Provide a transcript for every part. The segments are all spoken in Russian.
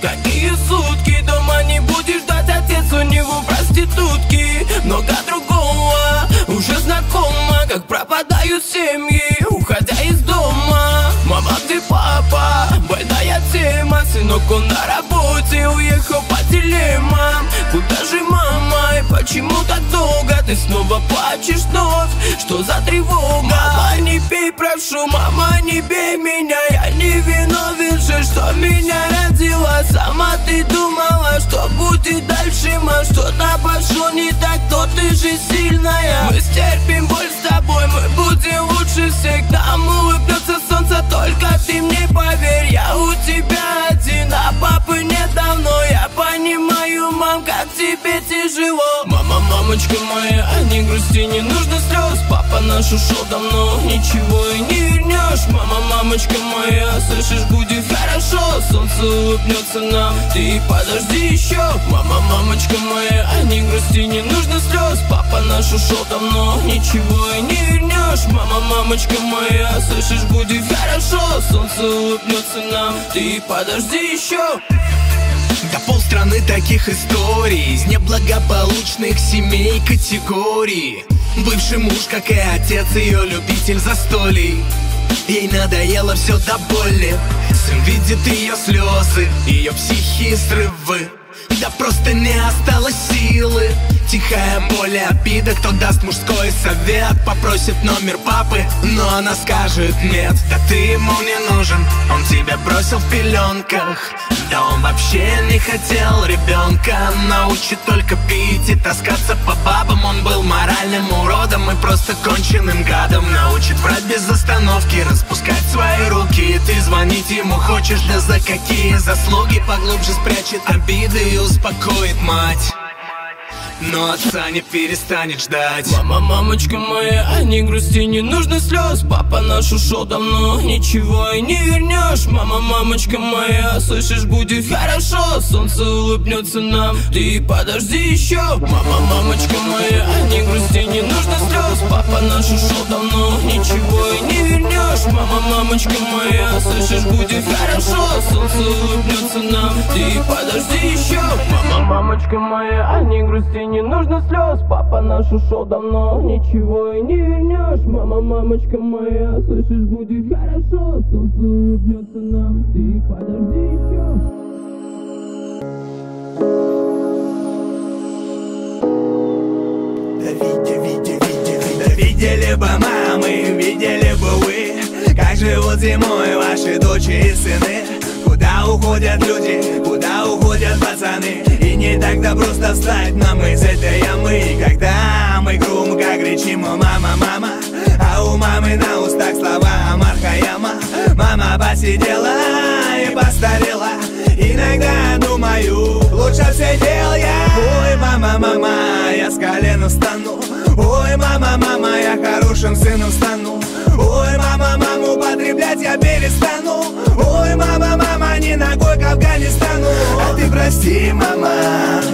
Какие сутки Дома не будешь ждать Отец у него проститутки. Много другого Уже знакомо Как пропадают семьи тема Сынок, он на работе Уехал по делемам Куда же мама? И почему так долго? Ты снова плачешь вновь Что за тревога? Мама, не пей, прошу Мама, не бей меня Я не виновен же, что меня родила Сама ты думала, что будет дальше Ма, что-то пошло не так То ты же сильная Мы стерпим боль с тобой Мы будем лучше всех Нам улыбнется солнце Только ты мне поверь Я у тебя один А папы нет давно. Я понимаю, мам, как тебе тяжело. Мама, мамочка моя, не грусти, не нужно слез. Папа наш ушел давно, ничего и не вернешь. Мама, мамочка моя, слышишь, будет хорошо. Солнце улыбнется нам, ты подожди еще. Мама, мамочка моя, не грусти, не нужно слез. Папа наш ушел давно, ничего и не вернешь. Мама, мамочка моя, слышишь, будет хорошо. Солнце улыбнется нам, ты подожди еще Да полстраны таких историй Из неблагополучных семей категории Бывший муж, как и отец, ее любитель застолий. Ей надоело все до боли Сын видит ее слезы, ее психи срывы. Да просто не осталось силы Тихая боль и обида, кто даст мужской совет? Попросит номер папы, но она скажет нет Да ты ему не нужен, он тебя бросил в пеленках. Да он вообще не хотел ребенка Научит только пить и таскаться по бабам. Он был моральным уродом и просто конченным гадом. Научит врать без остановки, распускать свои руки. Ты звонить ему хочешь, да за какие заслуги Поглубже спрячет обиды и успокоит мать но отца не перестанет ждать. Мама, мамочка моя, не грусти, не нужно слез. Папа наш ушел давно, ничего и не вернешь. Мама, мамочка моя, слышишь, будет хорошо. Солнце улыбнется нам, ты подожди еще. Мама, мамочка моя, не грусти, не нужно слез. Папа наш ушел давно, ничего и не вернешь. Мама, мамочка моя, слышишь, будет хорошо. Солнце улыбнется нам, ты подожди еще. Мама, мамочка моя, не грусти, не нужно слез. Папа наш ушел давно, ничего и не вернешь. Мама, мамочка моя, слышишь, будет хорошо. Солнце улыбнется нам, ты подожди еще Да видели бы мамы, видели бы вы. Как живут зимой ваши дочери и сыны Куда уходят люди, куда уходят пацаны? И не так-то просто встать нам из этой ямы. Когда мы громко кричим «О, мама, мама» А у мамы на устах слова Мархаяма Мама посидела и постарела. Иногда думаю, лучше все дел я Ой, мама, мама, я с колена встану Ой, мама, мама, я хорошим сыном стану Ой, мама, маму потреблять я перестану Ой, мама, мама, не ногой к Афганистану. А ты прости, мама,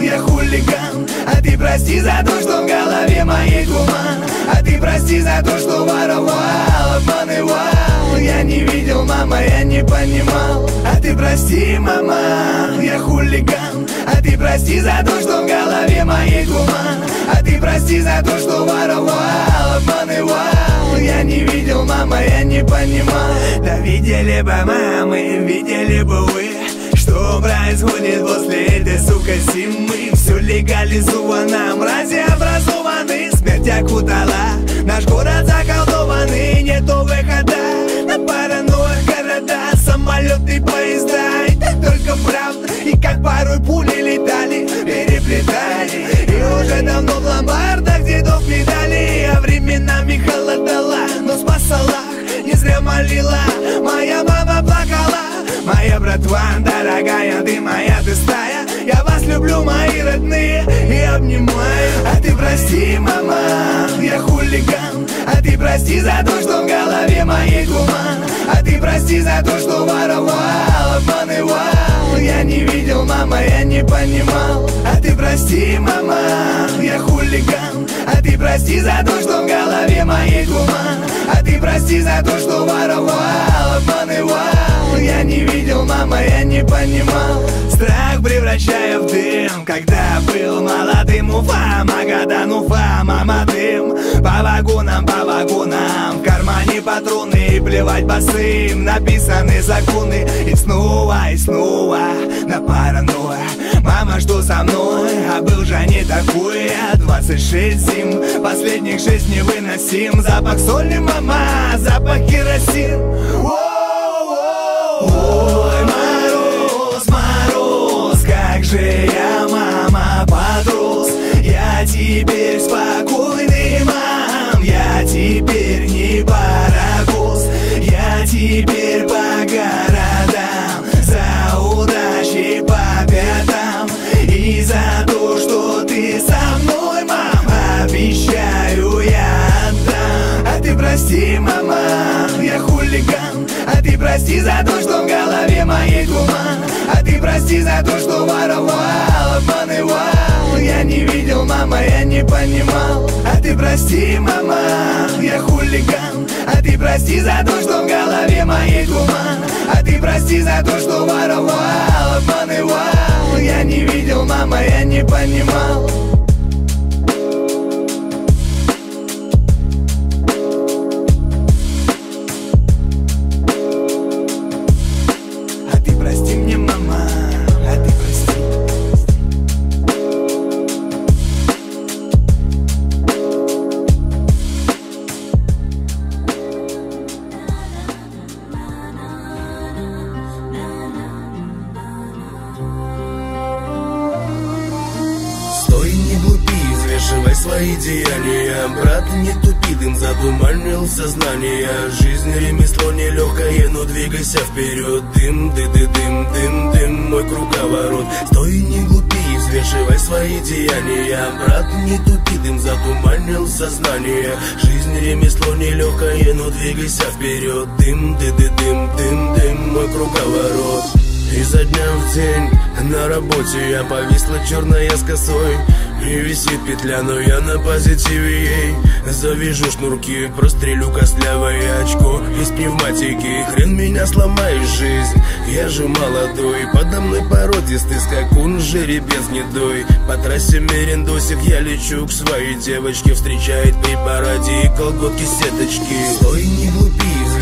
я хулиган. А ты прости за то, что в голове моей туман. А ты прости за то, что воровал, обманывал. Я не видел, мама, я не понимал. А ты прости, мама, я хулиган. А ты прости за то, что в голове моей туман. А ты прости за то, что воровал, обманывал Я не видел, мама, я не понимал Да видели бы мамы, видели бы вы. Что происходит после этой, сука, зимы? Все легализовано, мрази образованы. Смерть окутала, наш город заколдованный. Нету выхода на паранойя города. Самолеты, поезда, так только правда. И как порой пули летали, переплетали уже давно в ломбардах дедов медали А временами холодала, но спасала Не зря молила, моя мама плакала Моя братва, дорогая, ты моя, ты стая Я вас люблю, мои родные, и обнимаю. А ты прости, мама, я хулиган. А ты прости за то, что в голове моей туман. А ты прости за то, что воровал, обманывал Я не видел, мама, я не понимал. А ты прости, мама, я хулиган. А ты прости за то, что в голове моей туман. А ты прости за то, что воровал, обманывал Я не видел, мама, я не понимал. Страх превращаю в дым. Когда был молодым Уфа, Магадан, Уфа, мама дым. По вагонам, по вагонам В кармане патроны. И плевать босым Написаны законы. И снова, и снова На паранойя. Мама, что со мной? А был же не такой Я 26 зим. Последних шесть невыносим. Запах соли, мама Запах керосин Ой, мороз, мороз Как же я, мама, подрос. Я теперь спокойный, мам Я теперь не паровоз. Я теперь по городам За удачей по пятам. И за то, что ты со мной, мам Обещаю, я отдам. А ты прости, мама, прости за то, что в голове моей туман А ты прости за то, что воровал, обманывал. Я не видел, мама, я не понимал. А ты прости, мама, я хулиган. А ты прости за то, что в голове моей туман А ты прости за то, что воровал, обманывал. Я не видел, мама, я не понимал деяния Брат, не тупи, дым затуманил сознание. Жизнь ремесло нелегкое, но двигайся вперед. Дым, ды ды дым, дым, дым, мой круговорот. Стой, не глупи, взвешивай свои деяния. Брат, не тупи, дым затуманил сознание. Жизнь ремесло нелегкое, но двигайся вперед. Дым, ды ды дым, дым, дым, мой круговорот. Изо дня в день на работе я повисла черная с косой И висит петля, но я на позитиве ей. Завяжу шнурки, прострелю костлявое очко. Из пневматики, хрен меня сломаешь жизнь. Я же молодой, подо мной породистый скакун Жеребец гнедой, по трассе мерендосик Я лечу к своей девочке. Встречает при параде и колготки сеточки. Стой, не глупи,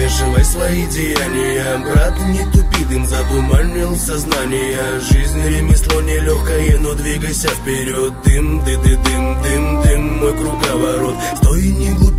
взвешивай свои деяния. Брат, не тупи, дым затуманил сознание. Жизнь ремесло нелегкое, но двигайся вперед. Дым, ды ды дым, дым, дым, мой круговорот Стой, не глупи,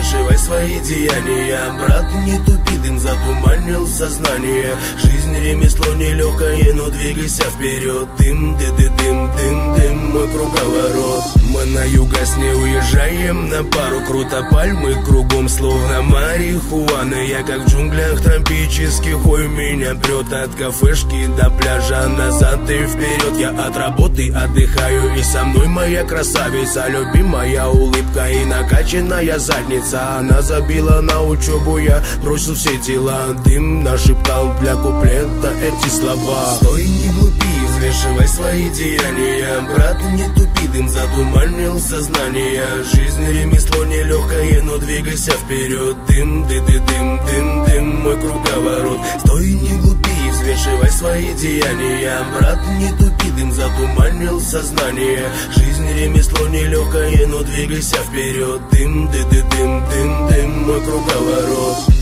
взвешивай свои деяния. Брат, не тупи, дым затуманил сознание. Жизнь ремесло нелегкое, но двигайся вперед. Дым, ды ды дым, дым, дым, мой круговорот. Мы на югас не уезжаем на пару. Круто пальмы кругом, словно марихуана. Я как в джунглях тропических, ой, меня прет От кафешки до пляжа, назад и вперед Я от работы отдыхаю, и со мной моя красавица Любимая улыбка и накачанная задница Она забила на учебу, я бросил все дела. Дым нашептал для куплета эти слова. Стой, не глупи, взвешивай свои деяния. Брат, не тупи, дым затуманил сознание. Жизнь ремесло нелегкое, но двигайся вперед. Дым, ды ды дым, дым, дым, мой круговорот. Стой, не глупи, взвешивай свои деяния. Брат, не тупи, дым затуманил сознание. Жизнь ремесло нелегкое, но двигайся вперед. Дым, ды ды дым, дым, дым, мой круговорот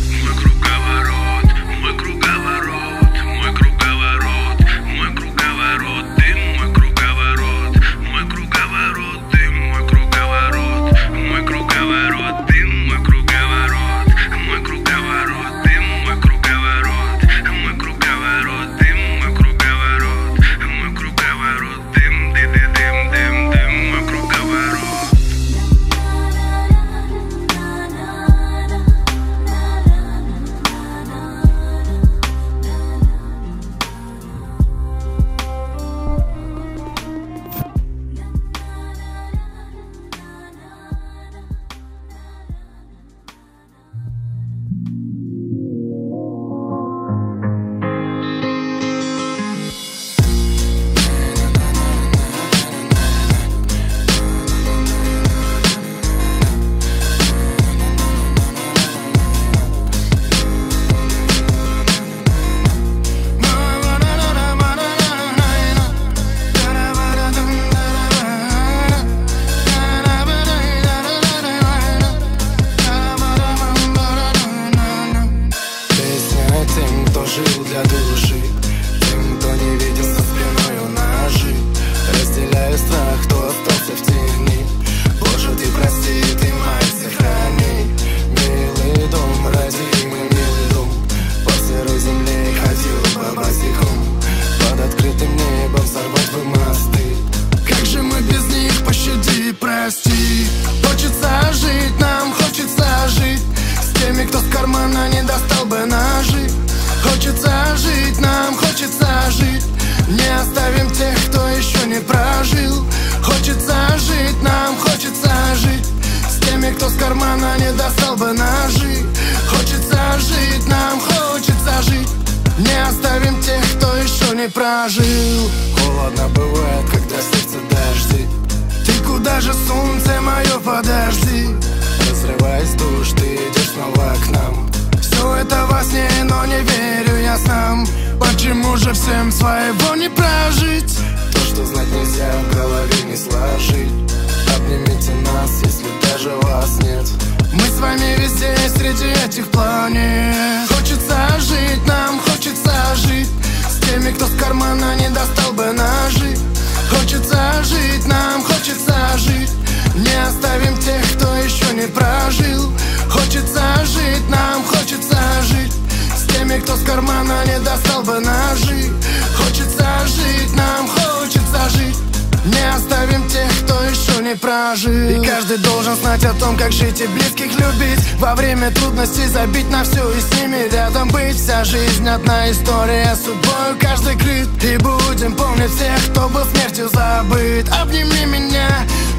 прожил. Хочется жить, нам хочется жить. С теми, кто с кармана не достал бы ножи. Хочется жить, нам хочется жить. Не оставим тех, кто еще не прожил. И каждый должен знать о том, как жить и близких любить. Во время трудностей забить на все и с ними рядом быть. Вся жизнь одна история, судьбою каждый крыт. И будем помнить всех, кто был смертью забыт. Обними меня,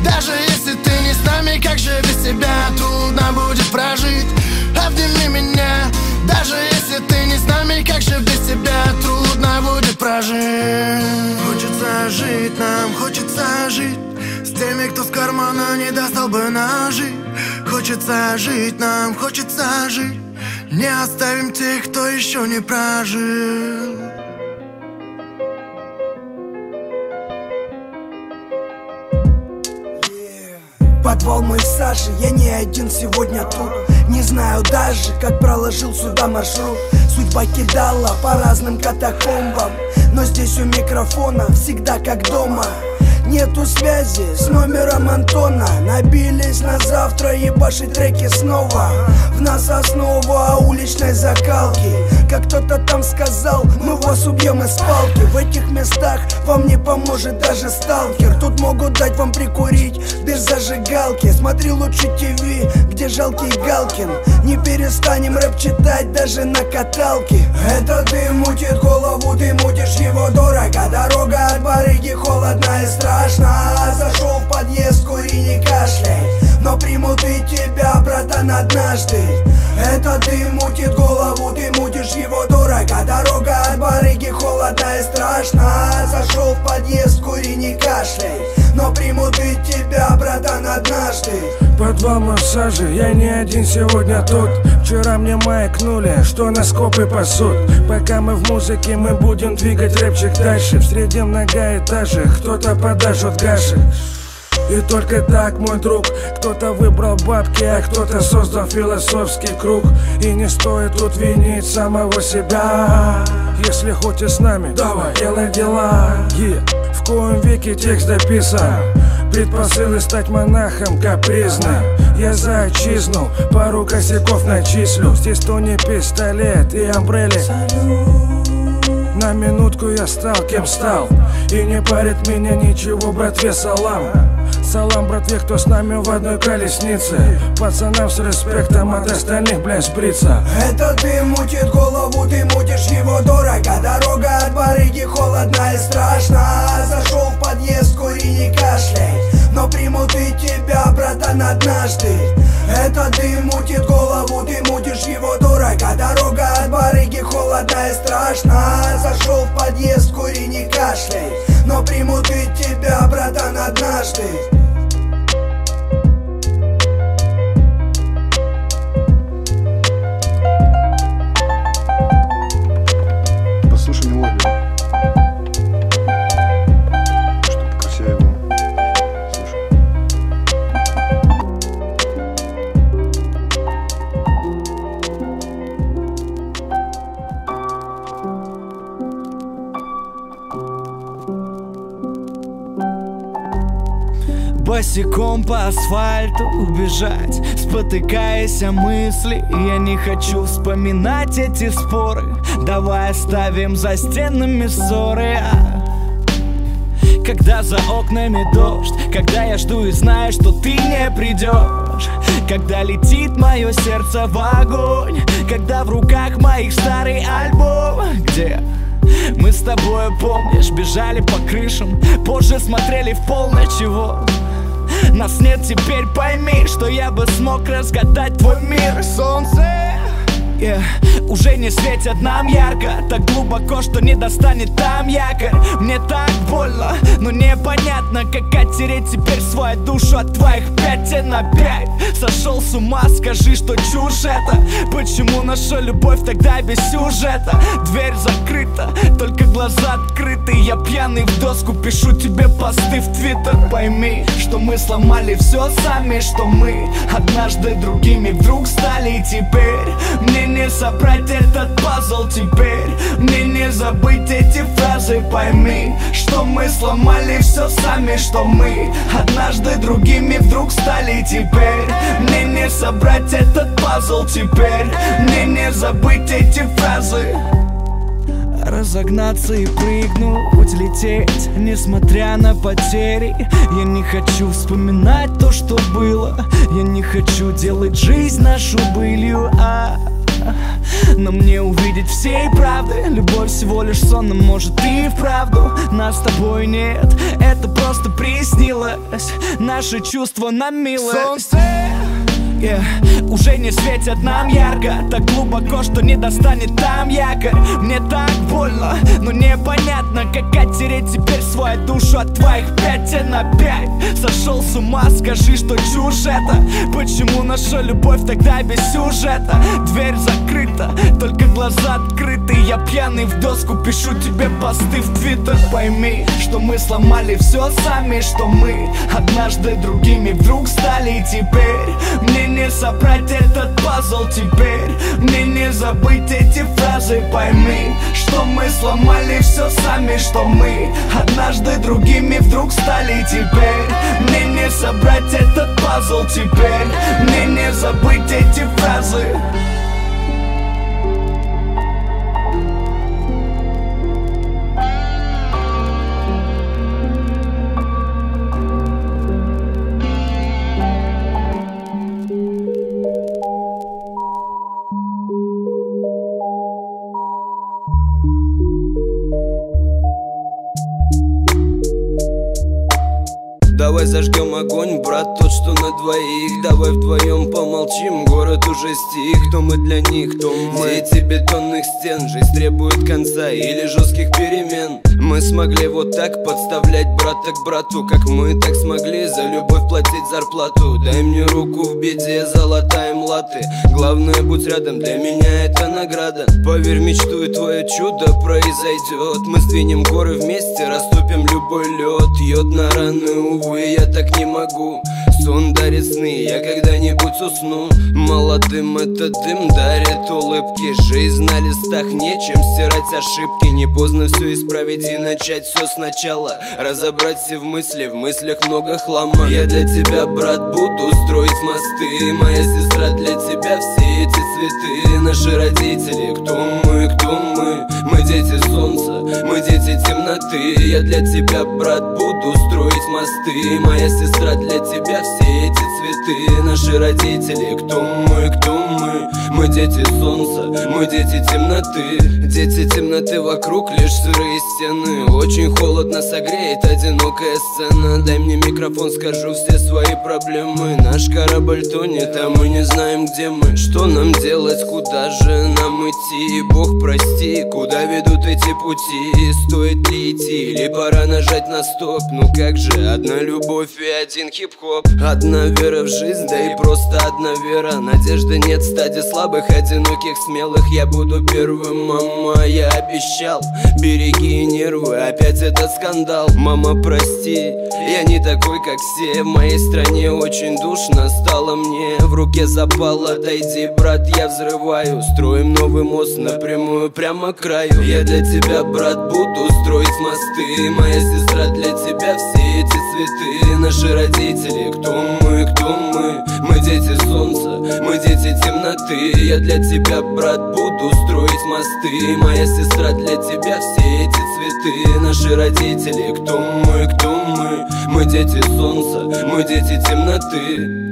даже если ты не с нами Как же без тебя трудно будет прожить? Обними меня, даже если ты не с нами Как же без тебя трудно будет прожить? Хочется жить нам, хочется жить. С теми, кто с кармана не достал бы ножи. Хочется жить нам, хочется жить. Не оставим тех, кто еще не прожил Подвал мой Саши, я не один сегодня тут. Не знаю даже, как проложил сюда маршрут. Судьба кидала по разным катакомбам. Но здесь у микрофона всегда как дома. Нету связи с номером Антона. Набились на завтра ебашить треки снова. В нас основа уличной закалки. Как кто-то там сказал, мы вас убьем из палки. В этих местах вам не поможет даже сталкер. Тут могут дать вам прикурить без зажигалки Смотри лучше ТВ, где жалкий Галкин. Не перестанем рэп читать даже на каталке. Это ты мутит голову, ты мутишь его дорого. Дорога от барыги холодная и страшная Зашел в подъезд, кури, не кашляй. Но примут и тебя, братан, однажды. Это ты мутит голову, ты мутишь его дорого. Дорога от барыги холодная и страшная Зашел в подъезд, кури, не кашляй Но примут и тебя, братан, однажды. Подвал массажи, я не один сегодня тут. Вчера мне маякнули, что на скопы пасут. Пока мы в музыке, мы будем двигать рэпчик дальше. В среднем многоэтаже, кто-то подажет гаши и только так, мой друг, кто-то выбрал бабки, а кто-то создал философский круг. И не стоит тут винить самого себя. Если хочешь с нами, давай, делай дела. Yeah. Коем веке текст дописан Предпосылы стать монахом капризно. Я за отчизну пару косяков начислю. Здесь то не пистолет и амбрели на минутку я стал кем стал. И не парит меня ничего, братве, салам. Салам, братве, кто с нами в одной колеснице. Пацанам с респектом от остальных, блядь, шприца. Это ты мутит голову, ты мутишь его дорого. Дорога от барыги холодная и страшно. Зашел в подъезд, кури, не кашляй. Но примут и тебя, братан, однажды Это ты мутит голову, ты мутишь его дорого Дорога от барыги холодная и страшно. Зашел в подъезд, кури, не кашляй Но примут и тебя, братан, однажды Босиком по асфальту убежать. Спотыкаясь о мысли Я не хочу вспоминать эти споры. Давай оставим за стенами ссоры а? Когда за окнами дождь Когда я жду и знаю, что ты не придешь. Когда летит мое сердце в огонь Когда в руках моих старый альбом. Где мы с тобой, помнишь, бежали по крышам Позже смотрели в пол на чего нас нет, теперь пойми, что я бы смог разгадать твой мир. Солнце Yeah. Уже не светят нам ярко. Так глубоко, что не достанет там якорь. Мне так больно, но непонятно Как оттереть теперь свою душу от твоих пятен на пять Сошел с ума, скажи, что чушь это. Почему наша любовь тогда без сюжета? Дверь закрыта, только глаза открыты. Я пьяный в доску, пишу тебе посты в твиттер. Пойми, что мы сломали все сами Что мы однажды другими вдруг стали. И теперь мне не собрать этот пазл теперь. Мне не забыть эти фразы Пойми, что мы сломали все сами Что мы однажды другими вдруг стали Теперь. Мне не собрать этот пазл теперь. Мне не забыть эти фразы. Разогнаться и прыгнуть, лететь, несмотря на потери. Я не хочу вспоминать то, что было. Я не хочу делать жизнь нашу былью, а но мне увидеть всей правды. Любовь всего лишь сон, но может и вправду Нас с тобой нет, это просто приснилось. Наши чувства нам мило Солнце Yeah. Уже не светят нам ярко. Так глубоко, что не достанет там якорь. Мне так больно, но непонятно Как оттереть теперь свою душу от твоих пятен на пять Сошел с ума, скажи, что чушь это. Почему наша любовь тогда без сюжета? Дверь закрыта, только глаза открыты. Я пьяный в доску, пишу тебе посты в твиттер. Пойми, что мы сломали все сами Что мы однажды другими вдруг стали. И теперь мне не собрать этот пазл теперь Мне не забыть эти фразы Пойми, что мы сломали все сами Что мы однажды другими вдруг стали теперь Мне не собрать этот пазл теперь Мне не забыть эти фразы Давай зажгем огонь, брат, тот, что на двоих. Давай вдвоем помолчим, город уже стих. Кто мы для них, кто мы? Дети бетонных стен, жизнь требует конца Или жестких перемен. Мы смогли вот так подставлять брата к брату Как мы так смогли за любовь платить зарплату. Дай мне руку в беде, золотаем латы Главное, будь рядом, для меня это награда. Поверь, мечту и твое чудо произойдет. Мы сдвинем горы вместе, растопим любой лед. Йод на раны, увы, я так не могу. Сон дарит сны, я когда-нибудь усну. Молодым этот дым дарит улыбки. Жизнь на листах нечем стирать ошибки. Не поздно все исправить и начать все сначала. Разобрать все в мысли, в мыслях много хлама. Я для тебя, брат, буду строить мосты. Моя сестра для тебя все эти цветы. Наши родители, кто мы, кто мы? Мы дети солнца, мы дети темноты. Я для тебя, брат, буду строить мосты. Моя сестра для тебя все эти цветы. Наши родители, кто мы, кто мы? Мы дети солнца, мы дети темноты. Дети темноты вокруг, лишь сырые стены. Очень холодно согреет одинокая сцена. Дай мне микрофон, скажу все свои проблемы. Наш корабль тонет, а мы не знаем, где мы. Что нам делать, куда же нам идти? Бог прости, куда ведут эти пути? Стоит ли идти, или пора нажать на стоп? Ну как же, одна любовь и один хип-хоп. Одна вера в жизнь, да и просто одна вера. Надежды нет, стадии слабых, одиноких, смелых. Я буду первым, мама, я обещал. Береги нервы, опять этот скандал. Мама, прости, я не такой, как все. В моей стране очень душно стало мне В руке запало, дойди, брат, я взрываю. Строим новый мост напрямую, прямо к краю. Я для тебя, брат, буду строить мосты. Моя сестра для тебя все эти цветы. Наши родители, кто мы, кто мы? Мы дети солнца, мы дети темноты. Я для тебя, брат, буду строить мосты. Моя сестра для тебя все эти цветы. Наши родители, кто мы, кто мы? Мы дети солнца, мы дети темноты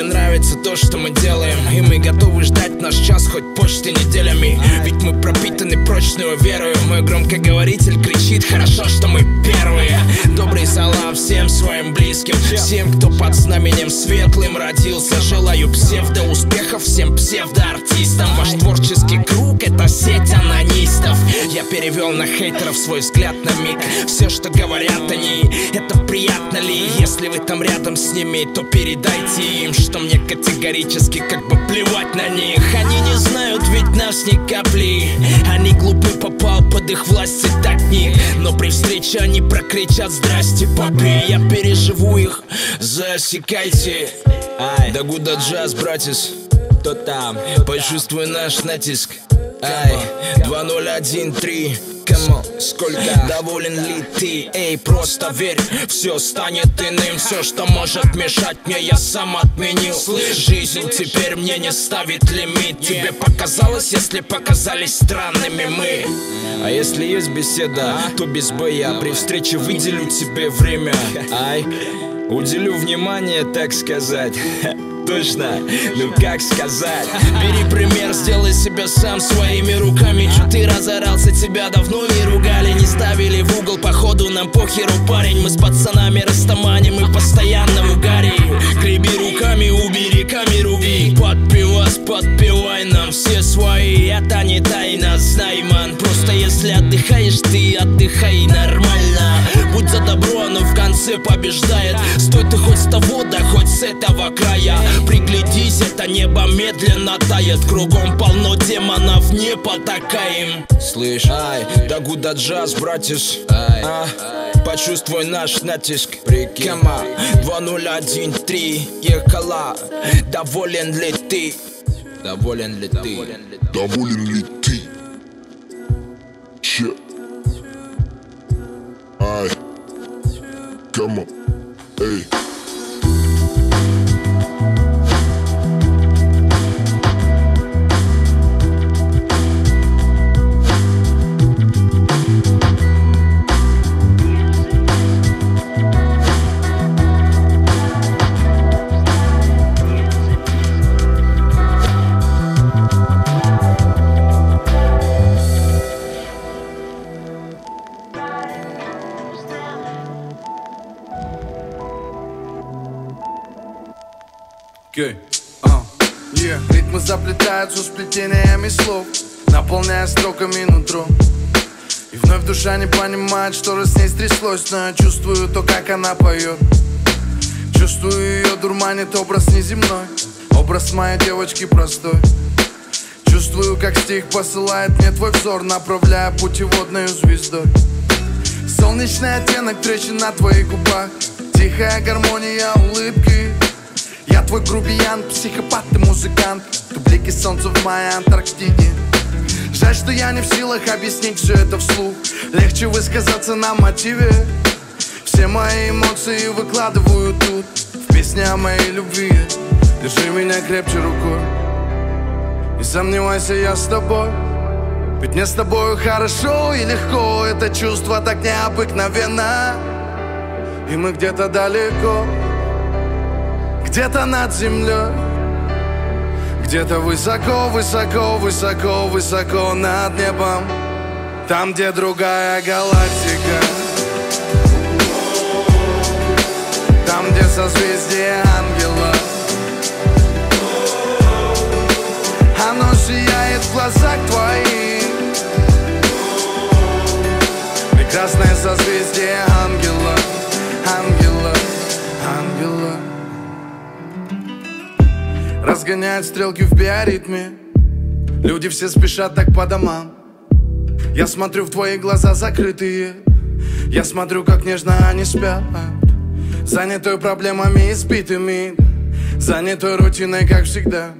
мне нравится то, что мы делаем. И мы готовы ждать наш час хоть почти неделями. Ведь мы пропитаны прочную верою. Мой громкоговоритель кричит, хорошо, что мы первые Добрый салам всем своим близким. Всем, кто под знаменем светлым родился. Желаю псевдоуспехов всем псевдоартистам. Ваш творческий круг — это сеть анонистов. Я перевел на хейтеров свой взгляд на миг. Все, что говорят они, это приятно ли? Если вы там рядом с ними, то передайте им Что мне категорически как бы плевать на них. Они не знают ведь на нас ни капли. Они глупы, попал под их власть и так не. Но при встрече они прокричат здрасте, папи Я переживу их, засекайте Ай, да гуда джаз, братец. Кто там? Почувствуй наш натиск. Ай, 2013 Кому, сколько, доволен ли ты? Эй, просто верь, все станет иным. Все, что может мешать мне, я сам отменил. Жизнь теперь мне не ставит лимит. Тебе показалось, если показались странными мы. А если есть беседа, то без боя. При встрече выделю тебе время. Ай, уделю внимание, так сказать точно, ну как сказать? Бери пример, сделай себя сам своими руками. Чё ты разорался, тебя давно не ругали Не ставили в угол, походу нам похеру парень Мы с пацанами растаманим и постоянно в угаре Греби руками, убери камеру и под пивас подпевай нам все свои. Это не тайна, знай, ман. Просто если отдыхаешь, ты отдыхай нормально. Будь за добро, оно в конце побеждает. Стой ты хоть с того, да хоть с этого края Приглядись, это небо медленно тает Кругом полно демонов, не потакаем Слышь, ай, да гуда джаз, братец ай, а, Почувствуй наш натиск Кема 2013 ехала Доволен ли ты? Доволен ли ты? Доволен ли ты? Че? Ай, come on, эй. Сплетениями слов Наполняя строками нутро. И вновь душа не понимает, что раз с ней стряслось Но я чувствую то, как она поет. Чувствую ее дурманит образ неземной Образ моей девочки простой. Чувствую, как стих посылает мне твой взор Направляя путеводную звездой. Солнечный оттенок трещин на твоих губах Тихая гармония улыбки. Я твой грубиян, психопат и музыкант блики солнца в моей Антарктиде. Жаль, что я не в силах объяснить все это вслух. Легче высказаться на мотиве. Все мои эмоции выкладываю тут. В песне о моей любви. Держи меня крепче рукой. Не сомневайся, я с тобой. Ведь мне с тобой хорошо и легко. Это чувство так необыкновенно. И мы где-то далеко. Где-то над землей Где-то высоко, высоко, высоко, высоко над небом. Там, где другая галактика. Там, где созвездие ангела. Оно сияет в глазах твоих. Прекрасное созвездие ангела Ангела, ангела Разгоняют стрелки в биоритме. Люди все спешат так по домам. Я смотрю в твои глаза закрытые. Я смотрю, как нежно они спят. Занятой проблемами избитыми. Занятой рутиной, как всегда.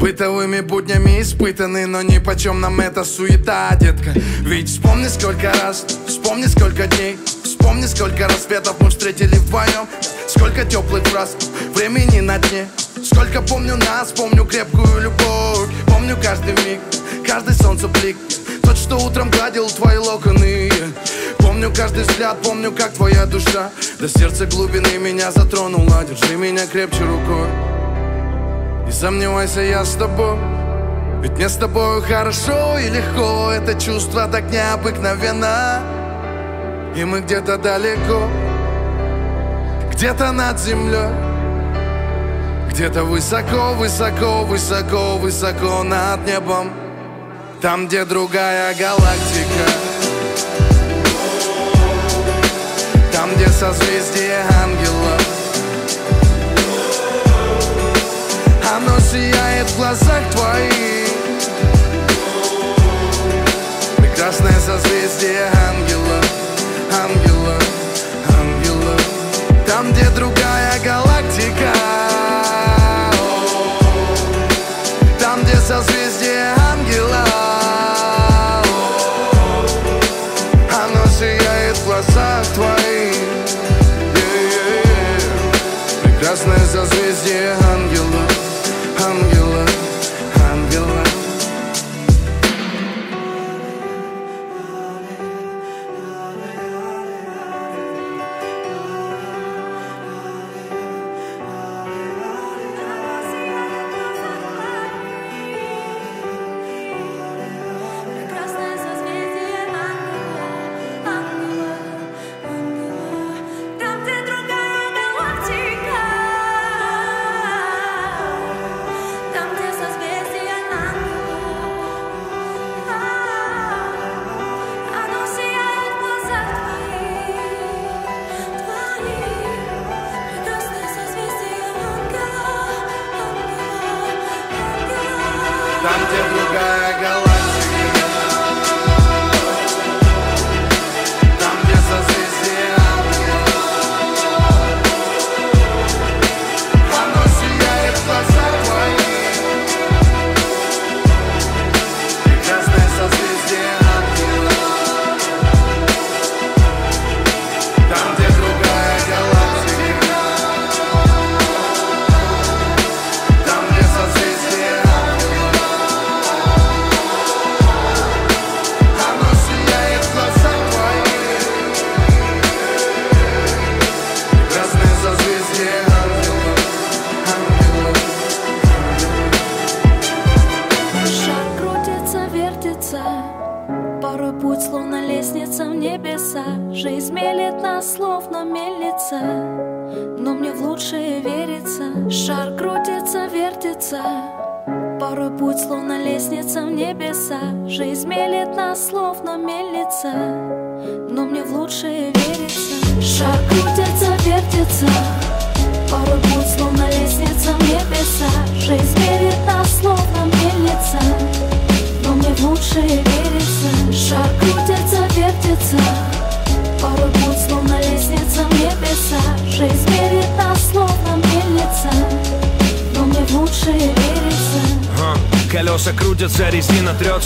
Бытовыми буднями испытаны Но ни почем нам эта суета, детка. Ведь вспомни сколько раз, вспомни сколько дней. Вспомни сколько рассветов мы встретили вдвоем Сколько теплых фраз, времени на дне. Сколько помню нас, помню крепкую любовь. Помню каждый миг, каждый солнцеблик. Тот, что утром гладил твои локоны. Помню каждый взгляд, помню, как твоя душа. До сердца глубины меня затронула Держи меня крепче рукой. Не сомневайся, я с тобой. Ведь мне с тобой хорошо и легко. Это чувство так необыкновенно. И мы где-то далеко где-то над землей, где-то высоко, высоко, высоко, высоко над небом, там, где другая галактика. Там, где созвездие ангелов Оно сияет в глазах твоих. Прекрасное созвездие ангелов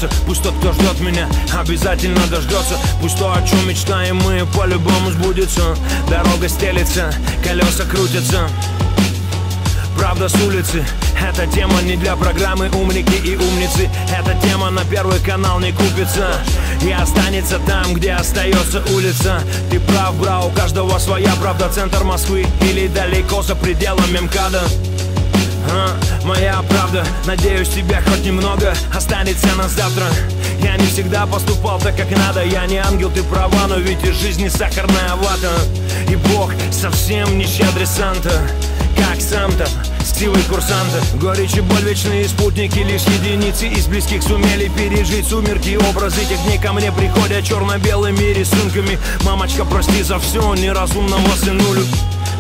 резина трется Пусть тот, кто ждет меня, обязательно дождется Пусть то, о чем мечтаем мы, по-любому сбудется. Дорога стелится, колеса крутятся. Правда с улицы. Эта тема не для программы «Умники и умницы» Эта тема на первый канал не купится. И останется там, где остается улица. Ты прав, бра, у каждого своя правда. Центр Москвы или далеко за пределами МКАДа. А, Моя правда, надеюсь, тебя хоть немного останется на завтра. Я не всегда поступал так, как надо. Я не ангел, ты права, но ведь из жизни сахарная вата. И Бог совсем не щедрый Санта. Как сам-то, силой курсанта. Горечь и боль, вечные спутники Лишь единицы из близких сумели пережить сумерки. Образы тех дней ко мне приходят черно-белыми рисунками. Мамочка, прости за все, неразумного сынулю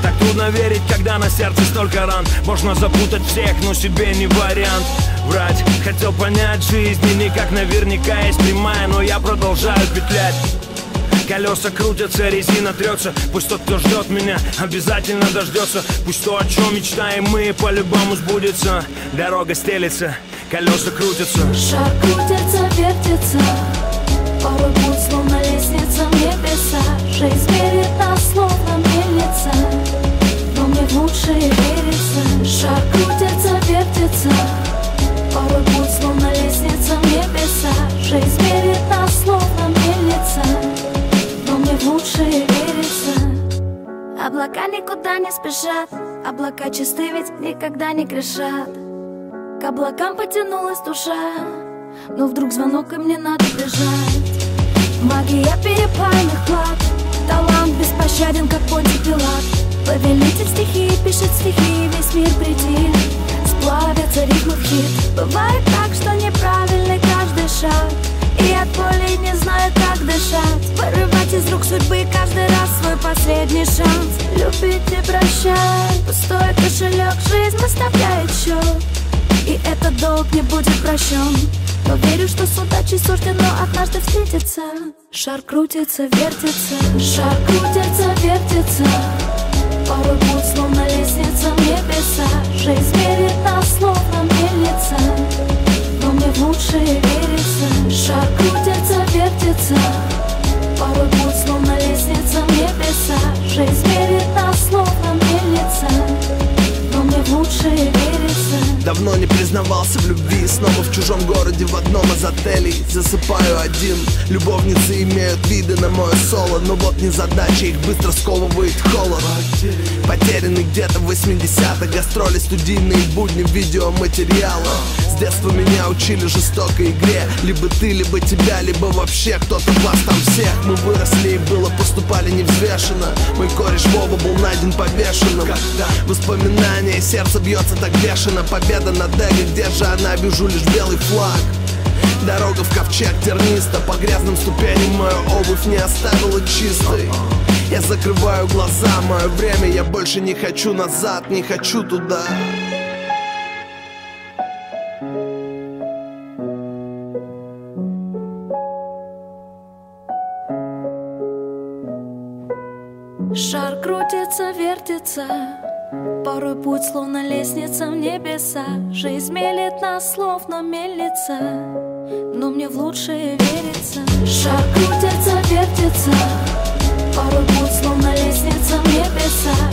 так трудно верить, когда на сердце столько ран. Можно запутать всех, но себе не вариант. Врать, хотел понять жизнь И никак наверняка есть прямая Но я продолжаю петлять. Колеса крутятся, резина трется Пусть тот, кто ждет меня, обязательно дождется. Пусть то, о чем мечтаем мы, по-любому сбудется. Дорога стелится, колеса крутятся. Шар крутится, вертится Порой путь словно лестница в небеса Жизнь мерит нас словно мельница Но мне в лучшее верится. Шар крутится, вертится. Порой путь словно лестница в небеса Жизнь мерит нас словно мельница Но мне в лучшее верится. Облака никуда не спешат Облака чисты ведь никогда не грешат. К облакам потянулась душа Но вдруг звонок и мне надо бежать Магия перепальных плат Талант беспощаден, как Понтий Пилат. Повелитель стихии пишет стихи Весь мир предел Сплавятся ритмы в хит. Бывает так, что неправильный каждый шаг. И от боли не знаю, как дышать. Вырывать из рук судьбы каждый раз свой последний шанс. Любить и прощать. Пустой кошелек жизнь выставляет счет. И этот долг не будет прощен. Но верю, что с удачей суждено однажды встретиться Шар крутится, вертится, шар крутится, вертится. Порой путь словно лестница в небеса Жизнь берет нас словно мельница. Но мне в лучшее верится. Шар крутится, вертится. Порой путь словно лестница в небеса Жизнь берет нас словно мельница. Давно не признавался в любви Снова в чужом городе в одном из отелей. Засыпаю один. Любовницы имеют виды на мое соло Но вот незадача их быстро сковывает холод. Потерянный где-то в 80-х Гастроли, студийные будни, видеоматериалы. С детства меня учили жестокой игре. Либо ты, либо тебя, либо вообще кто-то вас там всех. Мы выросли и было поступали невзвешенно. Мой кореш Вова был найден повешенным. Воспоминания сердце бьется так бешено Победа над Эго, где же она, вижу лишь белый флаг. Дорога в ковчег терниста По грязным ступеням мою обувь не оставила чистой. Я закрываю глаза, мое время Я больше не хочу назад, не хочу туда. Шар крутится, вертится Порой путь словно лестница в небеса. Жизнь мелет нас словно мельница. Но мне в лучшее верится. Шар крутится, вертится. Порой путь словно лестница в небеса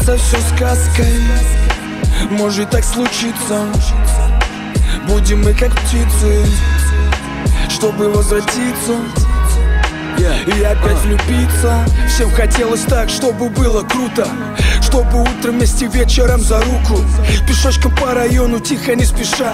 Останется все сказкой. Может так случиться Будем мы как птицы Чтобы возвратиться. И опять влюбиться. Всем хотелось так, чтобы было круто. Чтобы утром вместе вечером за руку. Пешочком по району тихо не спеша.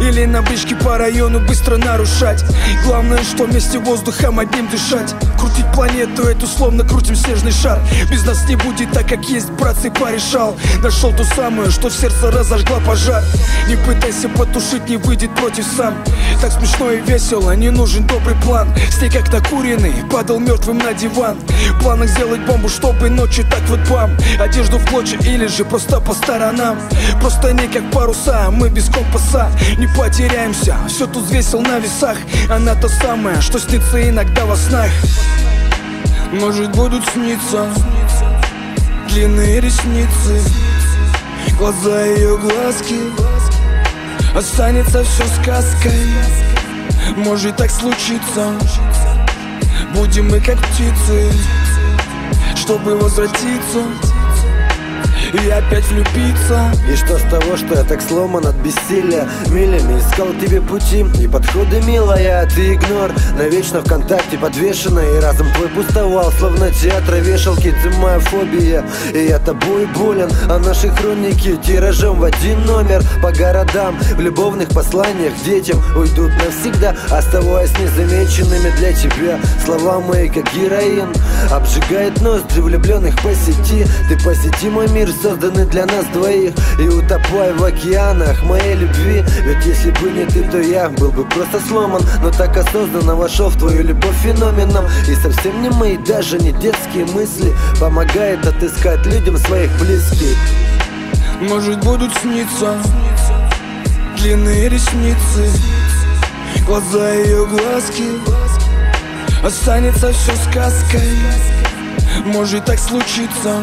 Или на бричке по району быстро нарушать. Главное, что вместе воздухом одним дышать Крутить планету эту, словно крутим снежный шар. Без нас не будет так, как есть, братцы, порешал. Нашел ту самую, что в сердце разожгла пожар. Не пытайся потушить, не выйдет против сам. Так смешно и весело, не нужен добрый план. С ней как накуренный, падал мертвым на диван. В планах сделать бомбу, чтобы ночью так вот бам. Одежду в клочья или же просто по сторонам. Просто не как паруса, мы без компаса. Не потеряемся, все тут взвесил на весах. Она та самая, что снится иногда во снах Может будут сниться Длинные ресницы Глаза ее глазки. Останется все сказкой. Может так случиться Будем мы как птицы Чтобы возвратиться и опять влюбиться. И что с того, что я так сломан от бессилия? Милями искал тебе пути. И подходы, милая Ты игнор, навечно ВКонтакте подвешена И разом твой пустовал, словно театра вешалки. Ты моя фобия, и я тобой болен. А наши хроники тиражом в один номер. По городам, в любовных посланиях детям. Уйдут навсегда, оставаясь незамеченными для тебя. Слова мои, как героин Обжигает ноздри влюбленных по сети. Ты посети мой мир, созданы для нас двоих И утопай в океанах моей любви Ведь если бы не ты, то я был бы просто сломан Но так осознанно вошел в твою любовь феноменом И совсем не мои, даже не детские мысли Помогает отыскать людям своих близких Может будут сниться Длинные ресницы Глаза ее глазки. Останется все сказкой. Может так случиться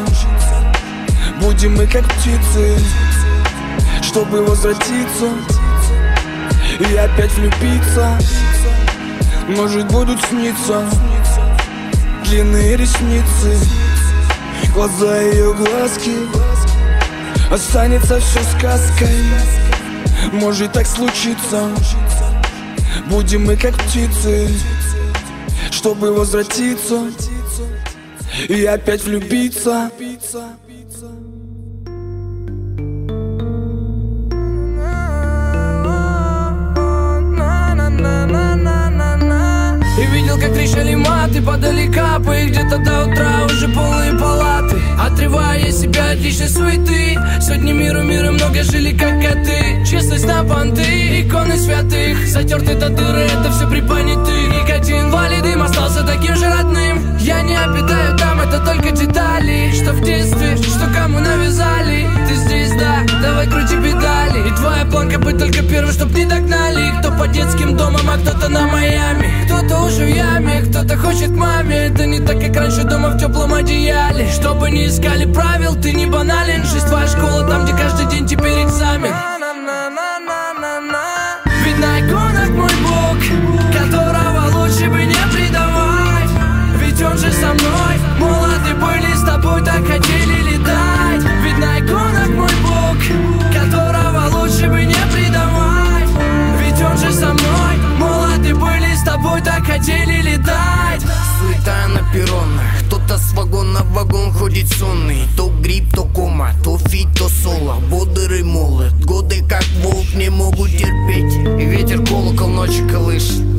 Будем мы как птицы Чтобы возвратиться И опять влюбиться. Может будут сниться Длинные ресницы Глаза ее глазки. Останется все сказкой Может так случиться Будем мы как птицы Чтобы возвратиться И опять влюбиться na И видел, как трещали маты подали капы И где-то до утра уже полные палаты. Отрывая себя от личной суеты Сотни миру мира много жили как коты. Честность на понты, иконы святых. Затерты до дыры, это все припоняты Никотин, валидым остался таким же родным Я не обитаю там, это только детали. Что в детстве, что кому навязали. Ты здесь, да, давай крути педали. И твоя планка быть только первым, чтоб не догнали. Кто по детским домам, а кто-то на Майами. Кто-то уже в яме, кто-то хочет маме. Это не так, как раньше дома в теплом одеяле. Чтобы не искали правил, ты не банален. Жизнь твоя школа, там, где каждый день теперь экзамен тобой, так хотели летать. Ведь на иконах мой бог, которого лучше бы не предавать. Ведь он же со мной, молоды были с тобой, так хотели летать. Суета на перронах Кто-то с вагона в вагон ходит сонный. То грипп, то кома, то фит, то соло. Бодрый молод, годы как волк не могут терпеть. И ветер колокол ночи колышет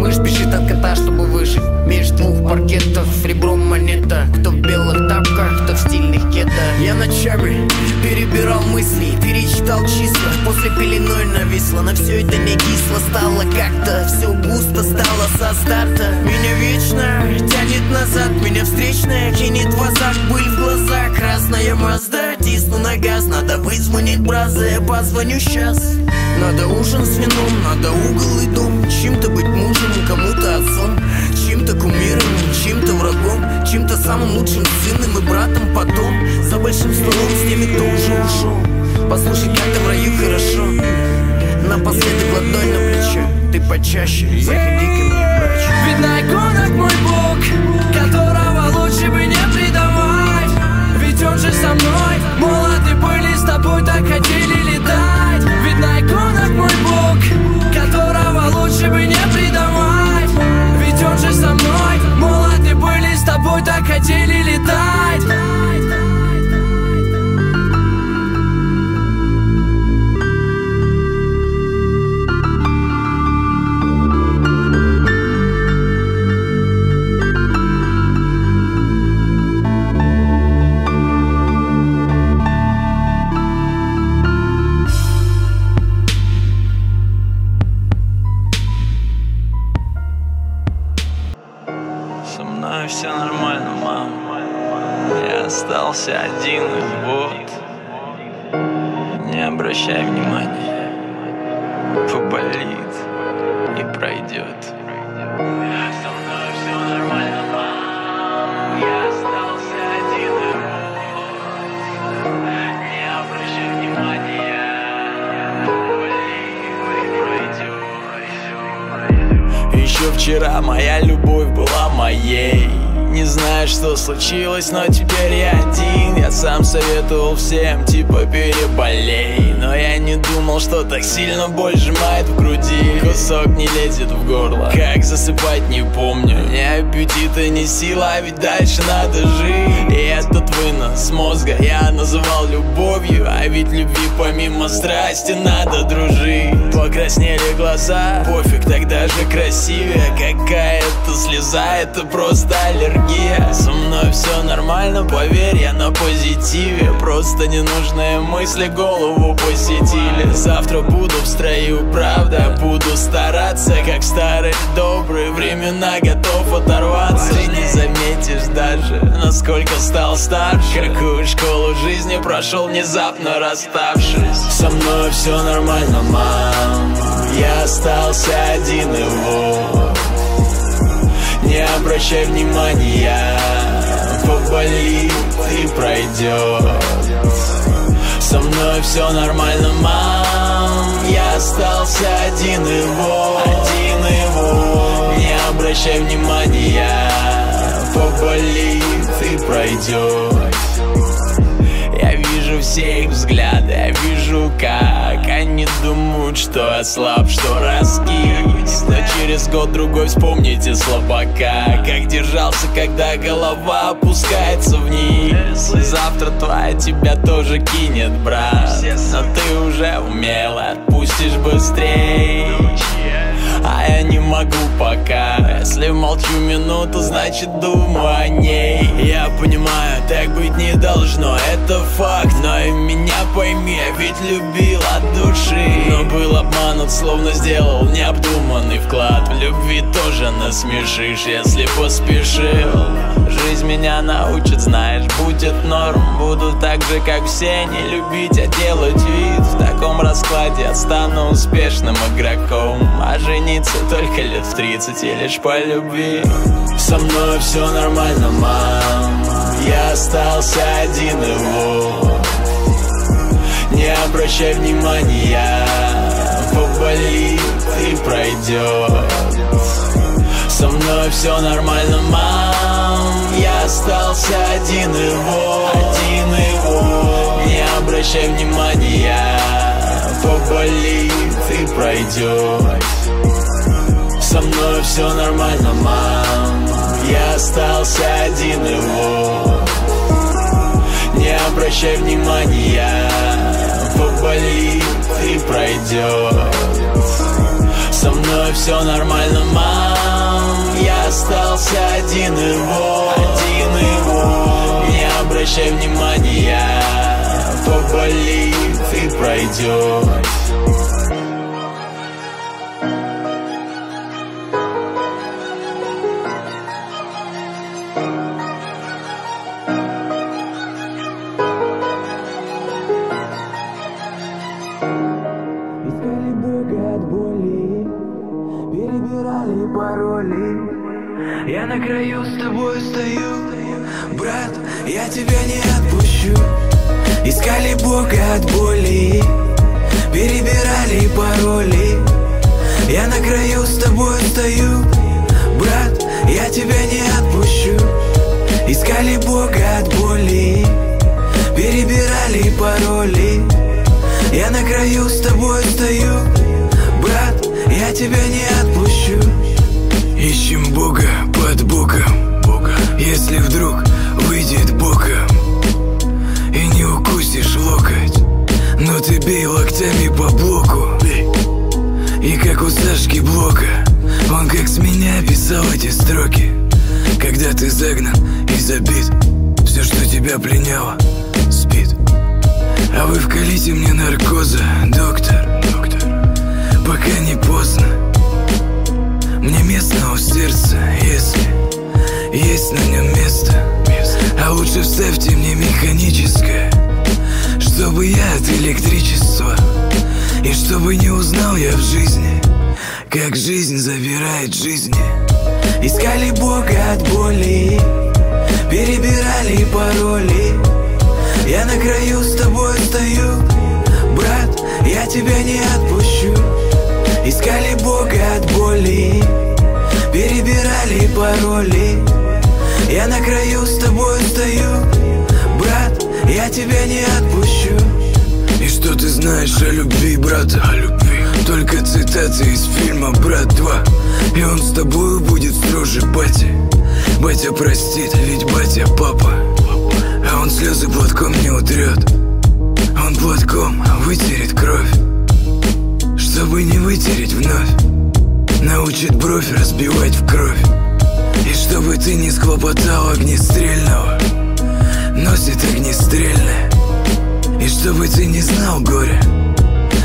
Мышь спешит от кота, чтобы выжить. Меж двух паркетов ребром монета. Кто в белых тапках, кто в стильных кедах. Я ночами перебирал мысли Перечитал числа, после пеленой нависло На все это не кисло стало. Как-то Все густо стало со старта. Меня вечно тянет назад Меня встречная кинет в азарт. Быль в глазах, красная мазда Тисну на газ, надо вызвонить браза Я позвоню сейчас Надо ужин с вином, надо угол и дом. Чем-то быть мужем, кому-то отцом. Чем-то кумиром, чем-то врагом. Чем-то самым лучшим сыном и братом потом. За большим столом с теми, кто уже ушел. Послушай, как ты в раю хорошо. Напоследок ладонь на плечо Ты почаще заходи ко мне, врач Ведь на иконах мой бог, которого лучше бы не же со мной, молоды были с тобой, так хотели нормально, мам. Я остался один, вот. Не обращай внимания. Поболит вот. Не обращай внимания. Поболит и пройдет. Еще вчера моя любовь была моей Не знаю, что случилось, но теперь я один. Я сам советовал всем, типа переболей. Но я не думал, что так сильно боль сжимает в груди. Кусок не лезет в горло, как засыпать не помню. Ни аппетита, ни сила, а ведь дальше надо жить. И этот вынос мозга я называл любовью. А ведь любви помимо страсти надо дружить. Покраснели глаза, пофиг, тогда же красивее. Какая-то слеза, это просто аллергия Со мной все нормально, поверь, я на позитиве. Просто ненужные мысли голову посетили. Завтра буду в строю, правда Буду стараться, как в старые добрые времена Готов оторваться. Не заметишь даже, насколько стал старше. Какую школу жизни прошел, внезапно расставшись. Со мной все нормально, мам. Я остался один и вот Не обращай внимания Поболит и пройдет Со мной все нормально, мам Я остался один и вот. Один и вот. Не обращай внимания Поболит и пройдет все их взгляды, я вижу, как Они думают, что я слаб, что раскис. Но через год-другой вспомните слабака Как держался, когда голова опускается вниз. Завтра твоя тебя тоже кинет, брат. Но ты уже умело отпустишь быстрей. А я не могу пока. Если молчу минуту, значит думаю о ней. Я понимаю, так быть не должно, это факт. Но и меня пойми, я ведь любил от души. Но был обманут, словно сделал необдуманный вклад. В любви тоже насмешишь, если поспешил. Жизнь меня научит, знаешь, будет норм. Буду так же, как все, не любить, а делать вид. В таком раскладе я стану успешным игроком. А жениться только лет в 30 и лишь по любви. Со мной все нормально, мам. Я остался один и вот Не обращай внимания Поболит и пройдет Со мной все нормально, мам. Я остался один и вот Один и Не обращай внимания Поболит и пройдет Со мной все нормально, мам. Я остался один и вот Не обращай внимания Поболит и пройдет Со мной все нормально, мам. Я остался один и вот Один и вот Не обращай внимания Поболит и пройдет тебя не отпущу. Искали Бога от боли, перебирали пароли. Я на краю с тобой стою, брат, я тебя не отпущу. Искали Бога от боли, перебирали пароли. Я на краю с тобой стою Брат, я тебя не отпущу Ищем Бога под боком Бога. Если вдруг выйдет боком И не укусишь локоть Но ты бей локтями по блоку. И как у Сашки Блока Он как с меня писал эти строки. Когда ты загнан и забит Все, что тебя пленяло, спит. А вы вкалите мне наркоза, доктор, доктор Пока не поздно. Мне местного в сердце, если Есть на нем А лучше вставьте мне механическое Чтобы я от электричества И чтобы не узнал я в жизни Как жизнь забирает жизни. Искали Бога от боли Перебирали пароли. Я на краю с тобой стою Брат, я тебя не отпущу. Искали Бога от боли Перебирали пароли Я на краю с тобой стою. Брат, я тебя не отпущу. И что ты знаешь о любви, брата? О любви. Только цитаты из фильма «Брат 2» И он с тобою будет строже бати Батя простит, ведь батя папа. А он слезы платком не утрет Он платком вытерет кровь. Чтобы не вытереть вновь. Научит бровь разбивать в кровь чтобы ты не схлопотал огнестрельного Носит огнестрельное И чтобы ты не знал горя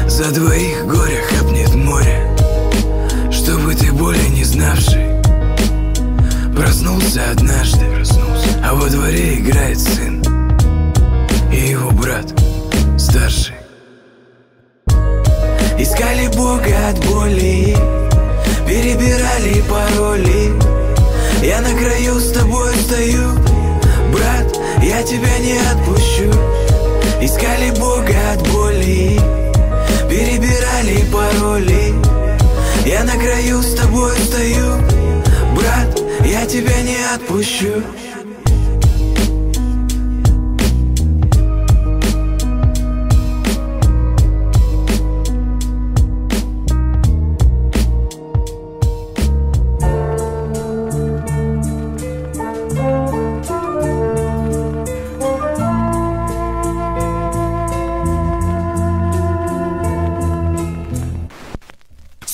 За двоих горя хапнет море. Чтобы ты боли не знавший Проснулся однажды. А во дворе играет сын И его брат старший. Искали Бога от боли Перебирали пароли краю с тобой стою. Брат, я тебя не отпущу. Искали Бога от боли Перебирали пароли. Я на краю с тобой стою. Брат, я тебя не отпущу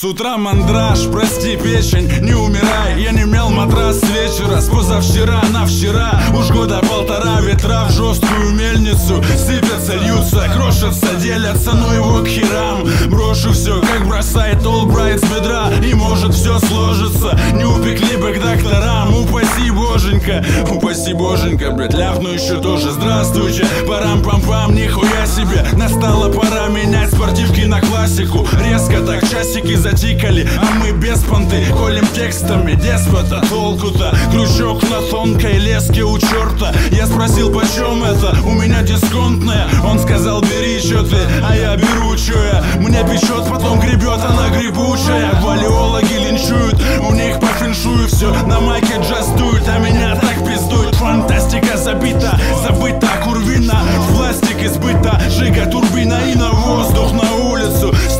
С утра мандраж, прости печень, не умирай. Я не мяу матрас с вечера С позавчера на вчера. Уж года полтора ветра в жесткую мельницу Сыпятся, льются, крошатся, делятся Ну его к херам. Брошу все, как бросает Олбрайт с бедра И может все сложится. Не упекли бы к докторам Упаси боженька, упаси боженька Блядь, ляпну еще тоже. Здравствуйте, парам-пам-пам, нихуя себе. Настала пора менять спортивки на классику. Резко так часики затикали А мы без понты. Колем текстами Деспота, толку-то? Крючок на тонкой леске у черта Я спросил, почем это? У меня дисконтная. Он сказал, бери, чё ты? А я беру, чё я? Мне печет, потом гребет, она грибучая Валиологи линчуют, у них по феншую все На майке джаз дует, а меня так пиздует. Фантастика забита, забыта курвина. В пластик избыта, жига турбина. И на воздух, на улицу С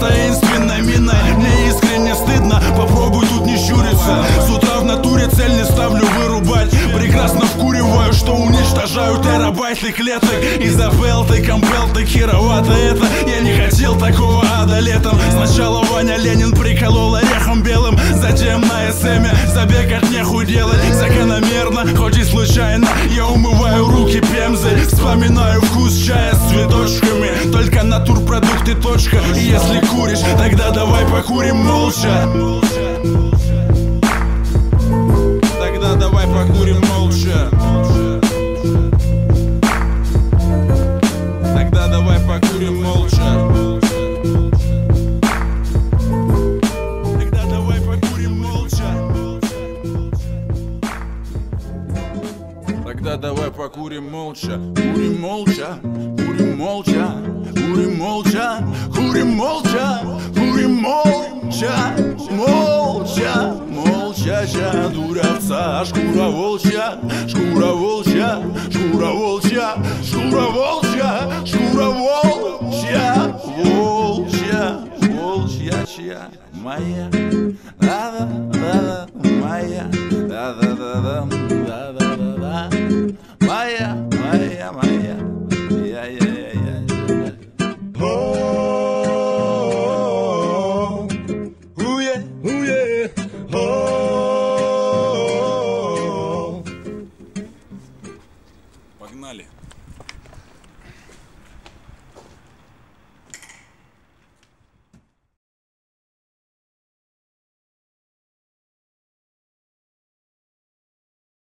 искренне стыдно, попробуй тут не щуриться. С утра в натуре цель не ставлю вырубать. Прекрасно вкуриваю, что уничтожаю терабайты клеток. Из-за белты, компелты, херовато это. Я не хотел такого ада летом. Сначала Ваня Ленин приколол орехом белым Затем на эсэме забег от нехуй делать Закономерно, хоть и случайно. Я умываю руки пемзой Вспоминаю вкус чая с цветочками. Только натурпродукты точка. И если куришь, тогда давай покурим молча. Тогда давай покурим молча покурим молча Курим молча, курим молча Курим молча, курим молча Курим молча, молча Молча, ща, дуравца Шкура волчья, шкура волчья Шкура волчья, шкура волчья Шкура волчья, волчья Волчья, чья, моя. Да-да-да, моя. Да-да-да-да, да-да-да-да Моя, моя,